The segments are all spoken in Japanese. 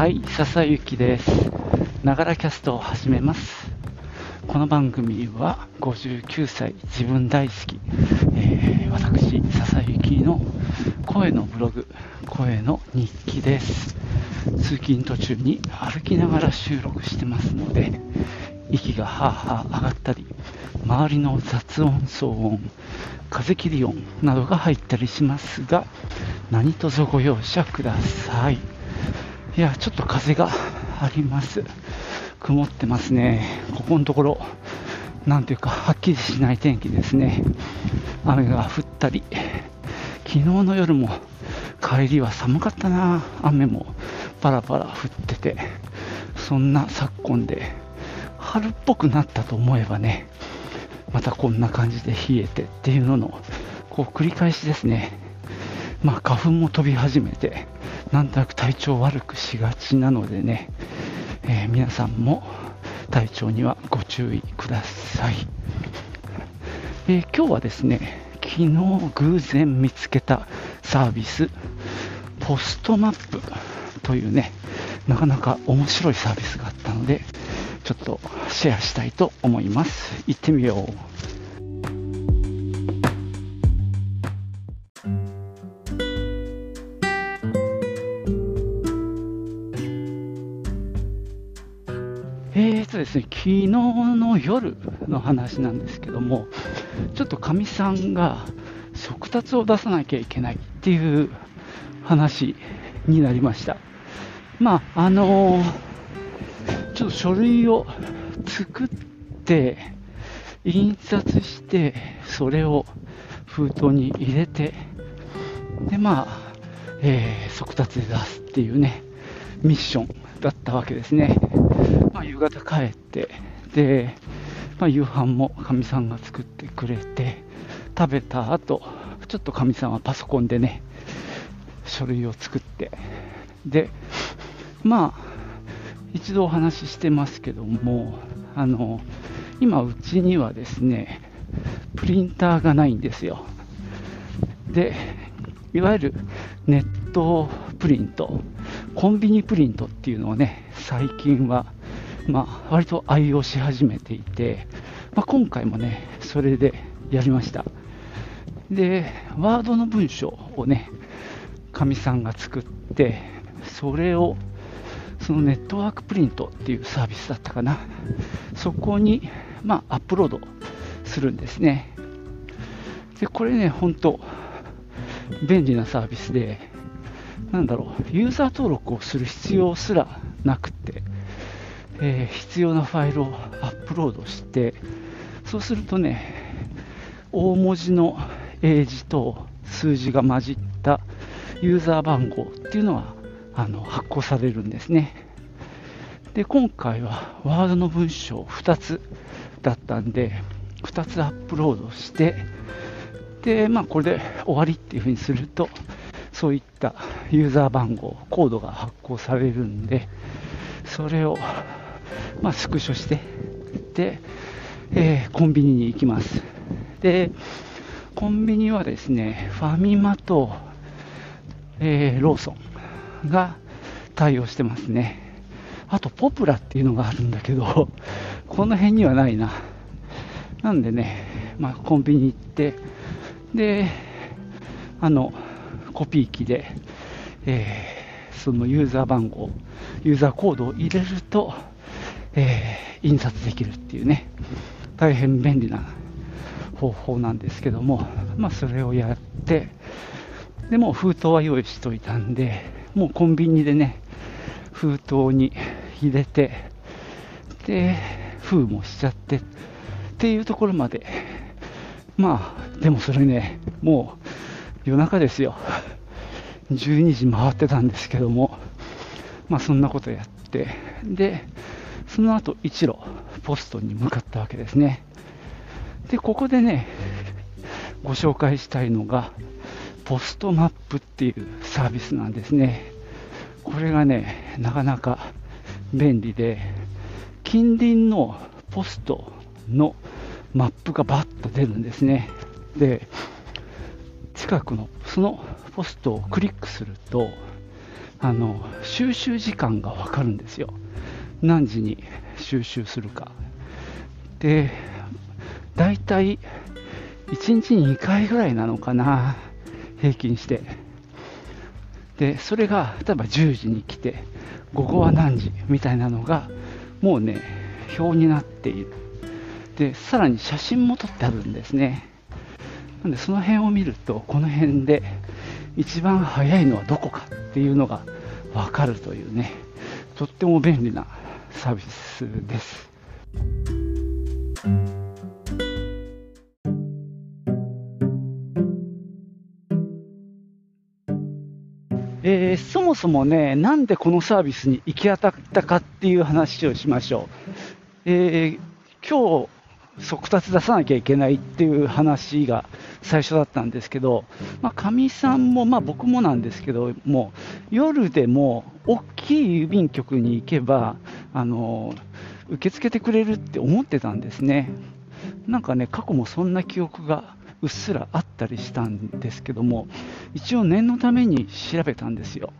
はい、笹幸です。ながらキャストを始めます。この番組は59歳自分大好き、えー私、笹幸の声のブログ、声の日記です。通勤途中に歩きながら収録してますので、息がはぁはぁ上がったり、周りの雑音、騒音、風切り音などが入ったりしますが、何卒ご容赦ください。いや、ちょっと風があります。曇ってますね。ここのところ、なんていうか、はっきりしない天気ですね。雨が降ったり、昨日の夜も帰りは寒かったな。雨もパラパラ降ってて、そんな昨今で、春っぽくなったと思えばね、またこんな感じで冷えてっていうのの、こう繰り返しですね。まあ花粉も飛び始めて、なんとなく体調悪くしがちなのでね、えー皆さんも体調にはご注意ください。えー今日はですね、昨日偶然見つけたサービス、ポストマップというね、なかなか面白いサービスがあったので、ちょっとシェアしたいと思います。行ってみよう。ですね、昨日の夜の話なんですけども、ちょっとかみさんが速達を出さなきゃいけないっていう話になりました。まあ、あのーちょっと書類を作って、印刷して、それを封筒に入れて、で、まあ、えー速達で出すっていうね、ミッションだったわけですね。まあ、夕方帰って、で、まあ、夕飯もかみさんが作ってくれて、食べた後、ちょっとかみさんはパソコンでね、書類を作って、で、まあ、一度お話ししてますけども、あの、今うちにはですね、プリンターがないんですよ。で、いわゆるネットプリント、コンビニプリントっていうのをね、最近は、まあ、割と愛用し始めていて、まあ、今回もね、それでやりました。で、ワードの文章をね、かみさんが作って、それを、そのネットワークプリントっていうサービスだったかな。そこに、まあ、アップロードするんですね。で、これね、本当便利なサービスで、なんだろう、ユーザー登録をする必要すらなくって、えー必要なファイルをアップロードして、そうするとね、大文字の英字と数字が混じったユーザー番号っていうのがあの発行されるんですね。で、今回はワードの文章2つだったんで、2つアップロードして、で、まあ、これで終わりっていうふうにすると、そういったユーザー番号、コードが発行されるんで、それを、まあ、スクショして、で、えーコンビニに行きます。で、コンビニはですね、ファミマと、えーローソンが対応してますね。あと、ポプラっていうのがあるんだけど、この辺にはないな。なんでね、まあ、コンビニ行って、で、あの、コピー機で、えーそのユーザー番号、ユーザーコードを入れると、えー印刷できるっていうね、大変便利な方法なんですけども、まあ、それをやって、でも封筒は用意しといたんで、もうコンビニでね、封筒に入れて、で、封もしちゃってっていうところまで、まあ、でもそれね、もう夜中ですよ。12時回ってたんですけども、まあそんなことやって、で、その後一路ポストに向かったわけですね。で、ここでね、ご紹介したいのが、ポストマップっていうサービスなんですね。これがね、なかなか便利で、近隣のポストのマップがバッと出るんですね。で、近くのそのポストをクリックすると、あの収集時間が分かるんですよ何時に収集するか。で大体1日に2回ぐらいなのかな。平均して。でそれが例えば10時に来て午後は何時みたいなのがもうね表になっている。でさらに写真も撮ってあるんですね。なんでその辺を見るとこの辺で一番早いのはどこかっていうのが分かるというね。とっても便利なサービスですえー、そもそもね、なんでこのサービスに行き当たったかっていう話をしましょう。えー、今日、速達出さなきゃいけないっていう話が最初だったんですけど、まか、みさんも、まあ、僕もなんですけども、夜でも大きい郵便局に行けば、あの受け付けてくれるって思ってたんですね。なんかね、過去もそんな記憶がうっすらあったりしたんですけども一応念のために調べたんですよ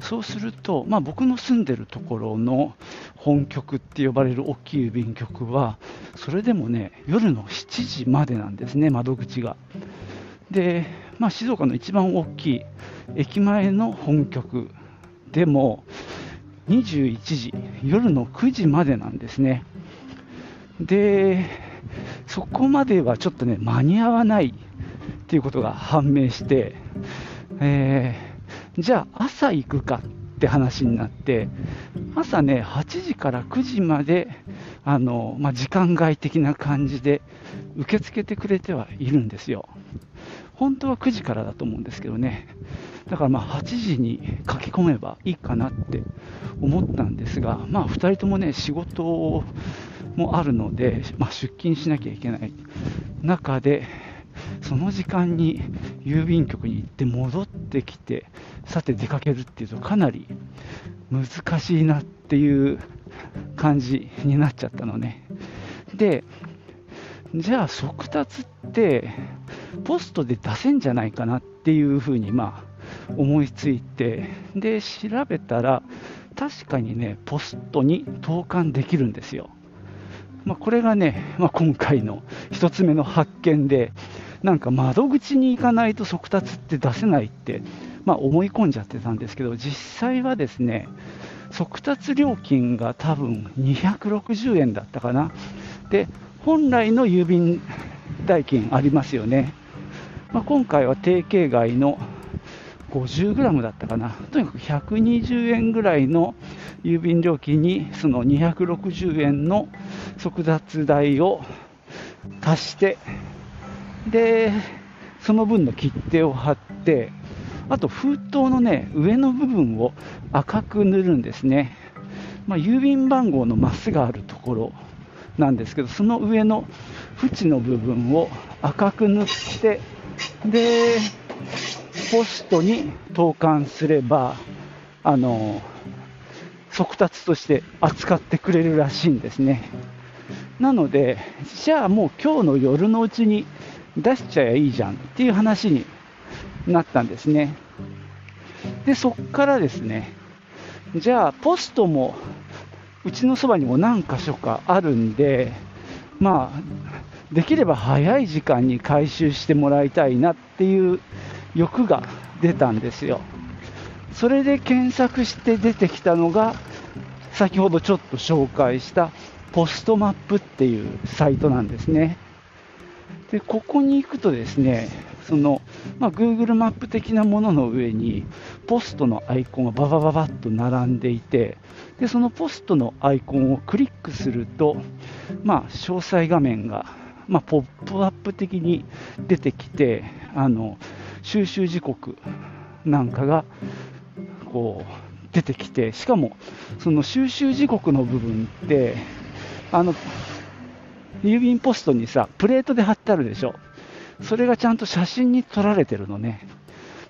そうすると、まあ、僕の住んでるところの本局って呼ばれる大きい郵便局はそれでもね夜の7時までなんですね窓口がで、まあ、静岡の一番大きい駅前の本局でも21時夜の9時までなんですねでそこまではちょっとね、間に合わないっていうことが判明して、えー、じゃあ朝行くかって話になって、朝ね、8時から9時まで、あのまあ、時間外的な感じで受け付けてくれてはいるんですよ。本当は9時からだと思うんですけどね。だからまあ8時に書き込めばいいかなって思ったんですが、まあ2人ともね、仕事もあるので、まあ、出勤しなきゃいけない中で、その時間に郵便局に行って戻ってきて、さて出かけるっていうと、かなり難しいなっていう感じになっちゃったのね。で、じゃあ速達ってポストで出せんじゃないかなっていうふうにまあ思いついてで調べたら確かにねポストに投函できるんですよまあ、これがね、まあ、今回の1つ目の発見で、なんか窓口に行かないと速達って出せないって、まあ、思い込んじゃってたんですけど、実際はですね、速達料金が多分260円だったかな。で、本来の郵便代金ありますよね。まあ、今回は定型外の 50g だったかな、とにかく120円ぐらいの郵便料金に、その260円の速達代を足して、で、その分の切手を貼って、あと封筒のね、上の部分を赤く塗るんですね。まあ、郵便番号のマスがあるところなんですけど、その上の縁の部分を赤く塗って、で、ポストに投函すれば、あの、速達として扱ってくれるらしいんですね。なので、じゃあもう今日の夜のうちに出しちゃえばいいじゃんっていう話になったんですね。で、そこからですね、じゃあポストもうちのそばにも何箇所かあるんで、まあ、できれば早い時間に回収してもらいたいなっていう欲が出たんですよ。それで検索して出てきたのが、先ほどちょっと紹介したポストマップっていうサイトなんですね。で、ここに行くとですね、その、まあ、Google マップ的なものの上に、ポストのアイコンがババババッと並んでいて、で、そのポストのアイコンをクリックすると、まあ、詳細画面が、まあ、ポップアップ的に出てきて、あの、収集時刻なんかがこう出てきて、しかもその収集時刻の部分って、あの郵便ポストにさ、プレートで貼ってあるでしょ、それがちゃんと写真に撮られてるのね。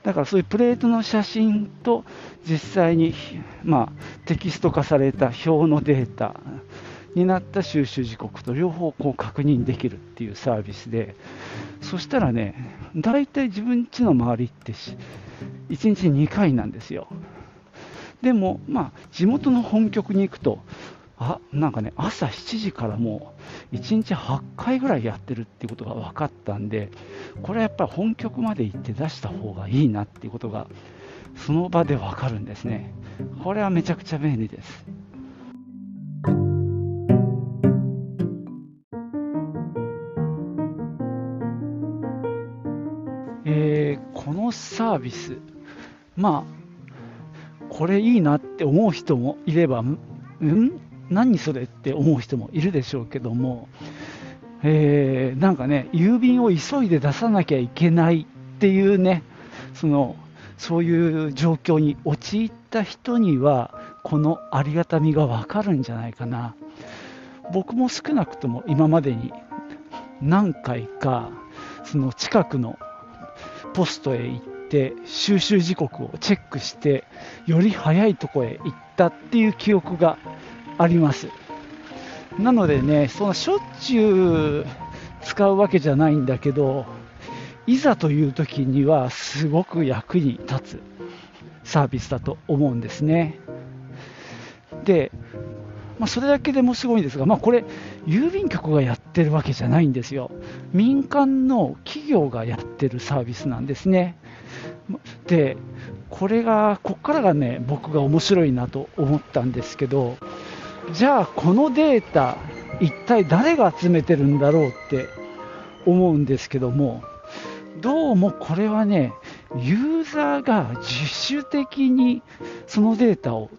だからそういうプレートの写真と実際に、まあ、テキスト化された表のデータになった収集時刻と両方こう確認できるっていうサービスで、そしたらね、大体自分家の周りって1日2回なんですよ。でも、まあ、地元の本局に行くと、あなんかね、朝7時からもう1日8回ぐらいやってるっていうことが分かったんで、これはやっぱり本局まで行って出した方がいいなっていうことが、その場で分かるんですね。これはめちゃくちゃ便利です。サービス、まあ、これいいなって思う人もいれば、ん？何それって思う人もいるでしょうけども、えー、なんかね、郵便を急いで出さなきゃいけないっていうね、そのそういう状況に陥った人には、このありがたみがわかるんじゃないかな。僕も少なくとも今までに何回か、その近くのポストへ行って、収集時刻をチェックして、より早いとこへ行ったっていう記憶があります。なのでね、そのしょっちゅう使うわけじゃないんだけど、いざという時にはすごく役に立つサービスだと思うんですね。で、まあ、それだけでもすごいんですが、まあ、これ、郵便局がやってるわけじゃないんですよ。民間の企業がやってるサービスなんですね。で、これが、ここからがね、僕が面白いなと思ったんですけど、じゃあ、このデータ、一体誰が集めてるんだろうって思うんですけども、どうもこれはね、ユーザーが自主的にそのデータを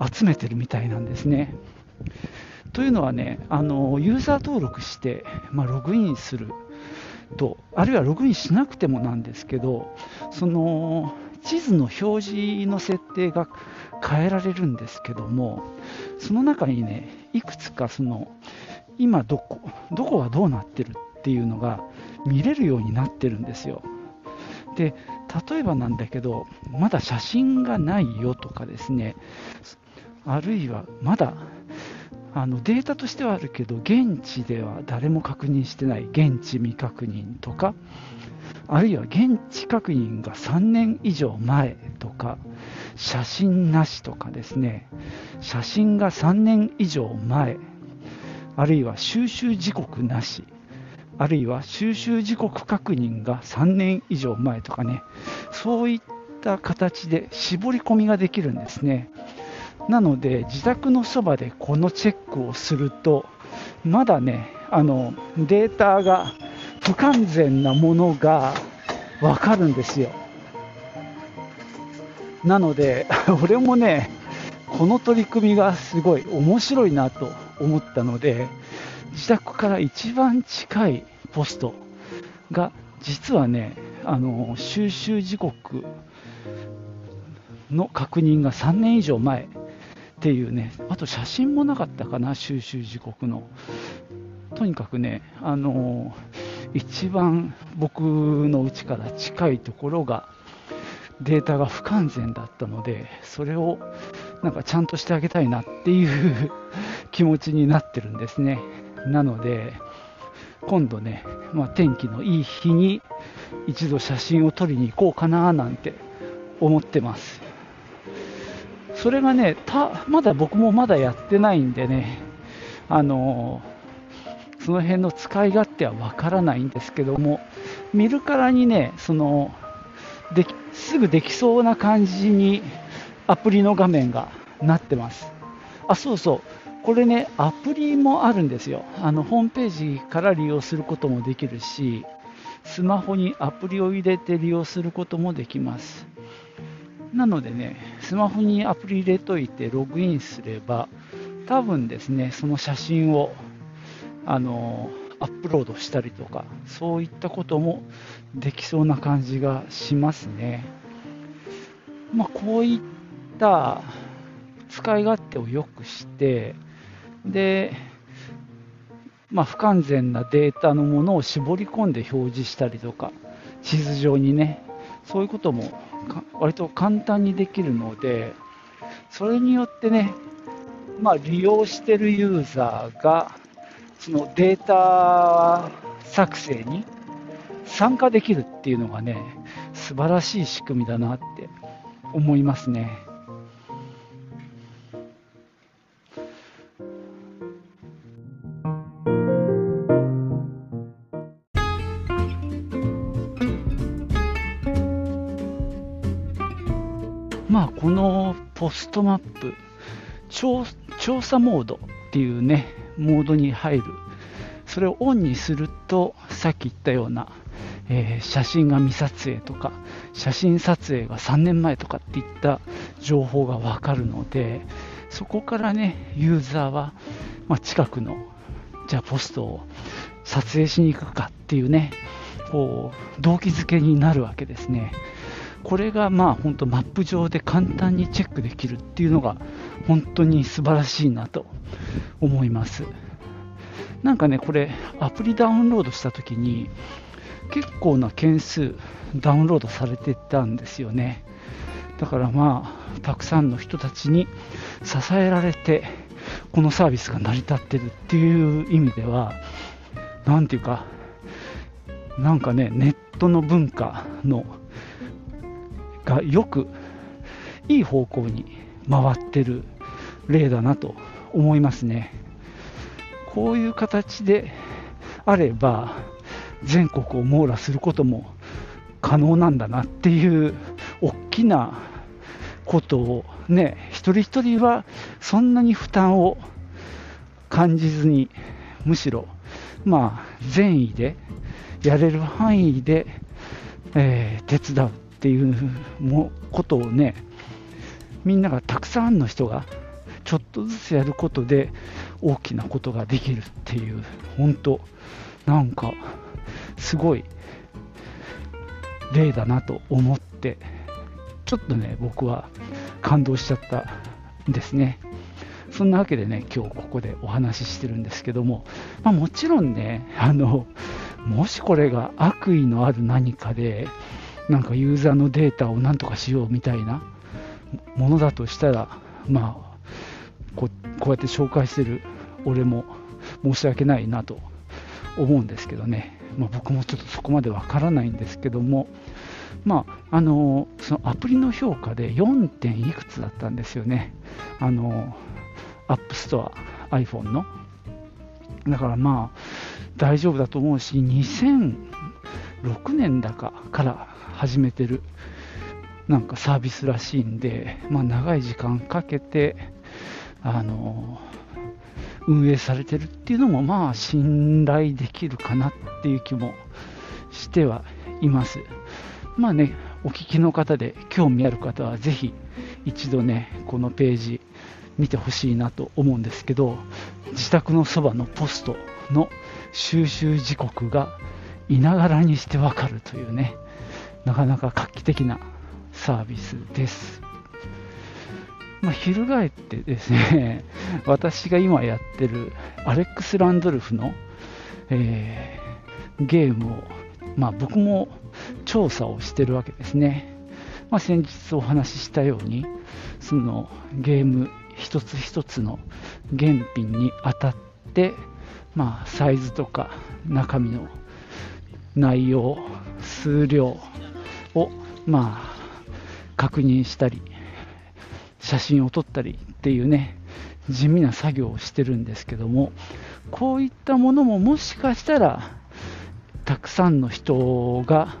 集めてるみたいなんですね。というのはね、あのユーザー登録して、まあ、ログインすると、あるいはログインしなくてもなんですけど、その地図の表示の設定が変えられるんですけども、その中にね、いくつかその今どこ、どこがどうなってるっていうのが見れるようになってるんですよ。で例えばなんだけど、まだ写真がないよとかですね、あるいはまだあのデータとしてはあるけど、現地では誰も確認してない現地未確認とか、あるいは現地確認が3年以上前とか、写真なしとかですね、写真が3年以上前、あるいは収集時刻なし、あるいは収集時刻確認が3年以上前とかね、そういった形で絞り込みができるんですね。なので、自宅のそばでこのチェックをすると、まだね、あのデータが不完全なものがわかるんですよ。なので、俺もね、この取り組みがすごい面白いなと思ったので、自宅から一番近いポストが実はねあの収集時刻の確認が3年以上前っていうねあと写真もなかったかな収集時刻のとにかくねあの一番僕の家から近いところがデータが不完全だったのでそれをなんかちゃんとしてあげたいなっていう気持ちになってるんですね。なので、今度ね、まあ、天気のいい日に一度写真を撮りに行こうかななんて思ってます。それがね、たまだ僕もまだやってないんでね、あのその辺の使い勝手はわからないんですけども、見るからにね、そのですぐできそうな感じにアプリの画面がなってます。あ、そうそう。これね、アプリもあるんですよ。あのホームページから利用することもできるし、スマホにアプリを入れて利用することもできます。なのでね、スマホにアプリ入れといてログインすれば、多分ですね、その写真をあのアップロードしたりとか、そういったこともできそうな感じがしますね。まあ、こういった使い勝手を良くして、で、まあ、不完全なデータのものを絞り込んで表示したりとか、地図上にね、そういうことも割と簡単にできるので、それによってね、まあ、利用してるユーザーが、そのデータ作成に参加できるっていうのがね、素晴らしい仕組みだなって思いますね。ポストマップ。調査モードっていうねモードに入る。それをオンにするとさっき言ったような、えー、写真が未撮影とか写真撮影が3年前とかっていった情報がわかるのでそこからねユーザーは、まあ、近くのじゃあポストを撮影しに行くかっていうねこう動機づけになるわけですね。これがまあ本当マップ上で簡単にチェックできるっていうのが本当に素晴らしいなと思いますなんかね、これ、アプリダウンロードしたときに、結構な件数ダウンロードされてたんですよね。だからまあ、たくさんの人たちに支えられて、このサービスが成り立ってるっていう意味では、なんていうか、なんかね、ネットの文化のがよくいい方向に回ってる例だなと思いますね。こういう形であれば全国を網羅することも可能なんだなっていう大きなことをね一人一人はそんなに負担を感じずにむしろまあ善意でやれる範囲で、えー、手伝うっていうもことをねみんながたくさんの人がちょっとずつやることで大きなことができるっていう本当なんかすごい例だなと思ってちょっとね僕は感動しちゃったんですね。そんなわけでね今日ここでお話ししてるんですけども、まあ、もちろんねあのもしこれが悪意のある何かでなんかユーザーのデータをなんとかしようみたいなものだとしたらまあここうやって紹介してる俺も申し訳ないなと思うんですけどね、まあ、僕もちょっとそこまでわからないんですけども、まあ、あのそのアプリの評価で 4. 点いくつだったんですよね、あの App Store、iPhone の。だからまあ大丈夫だと思うし、2006年だかから始めてるなんかサービスらしいんで、まあ、長い時間かけて、あの運営されてるっていうのもまあ信頼できるかなっていう気もしてはいます。まあねお聞きの方で興味ある方はぜひ一度ねこのページ見てほしいなと思うんですけど自宅のそばのポストの収集時刻がいながらにしてわかるというねなかなか画期的なサービスですまあ、翻ってですね、私が今やってるアレックス・ランドルフの、えー、ゲームを、まあ、僕も調査をしてるわけですね。まあ、先日お話ししたように、そのゲーム一つ一つの原品にあたって、まあ、サイズとか中身の内容、数量を、まあ、確認したり、写真を撮ったりっていうね地味な作業をしてるんですけどもこういったものももしかしたらたくさんの人が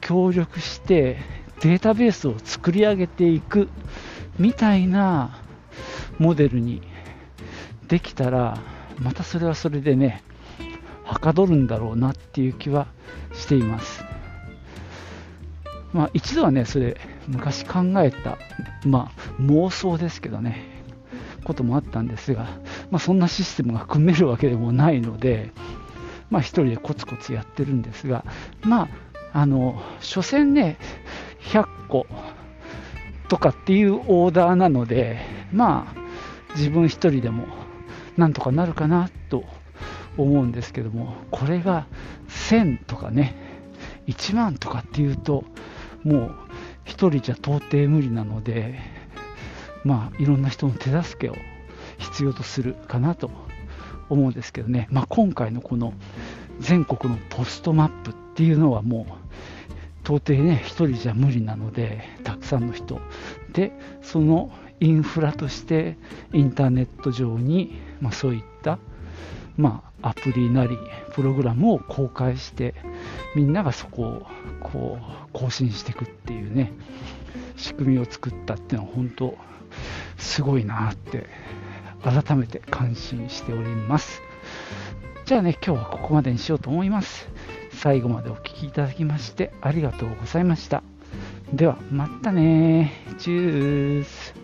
協力してデータベースを作り上げていくみたいなモデルにできたらまたそれはそれでねはかどるんだろうなっていう気はしています。まあ一度はねそれ昔考えた、まあ、妄想ですけどね、こともあったんですが、まあ、そんなシステムが組めるわけでもないので、まあ、1人でコツコツやってるんですが、まあ、あの、所詮ね、100個とかっていうオーダーなので、まあ、自分1人でもなんとかなるかなと思うんですけども、これが1000とかね、1万とかっていうと、もう1人じゃ到底無理なので、まあ、いろんな人の手助けを必要とするかなと思うんですけどね、まあ、今回のこの全国のポストマップっていうのはもう到底ね1人じゃ無理なのでたくさんの人でそのインフラとしてインターネット上に、まあ、そういったまあ、アプリなりプログラムを公開してみんながそこをこう更新していくっていうね仕組みを作ったっていうのは本当すごいなって改めて感心しております。じゃあね今日はここまでにしようと思います。最後までお聴きいただきましてありがとうございました。ではまたねチュース。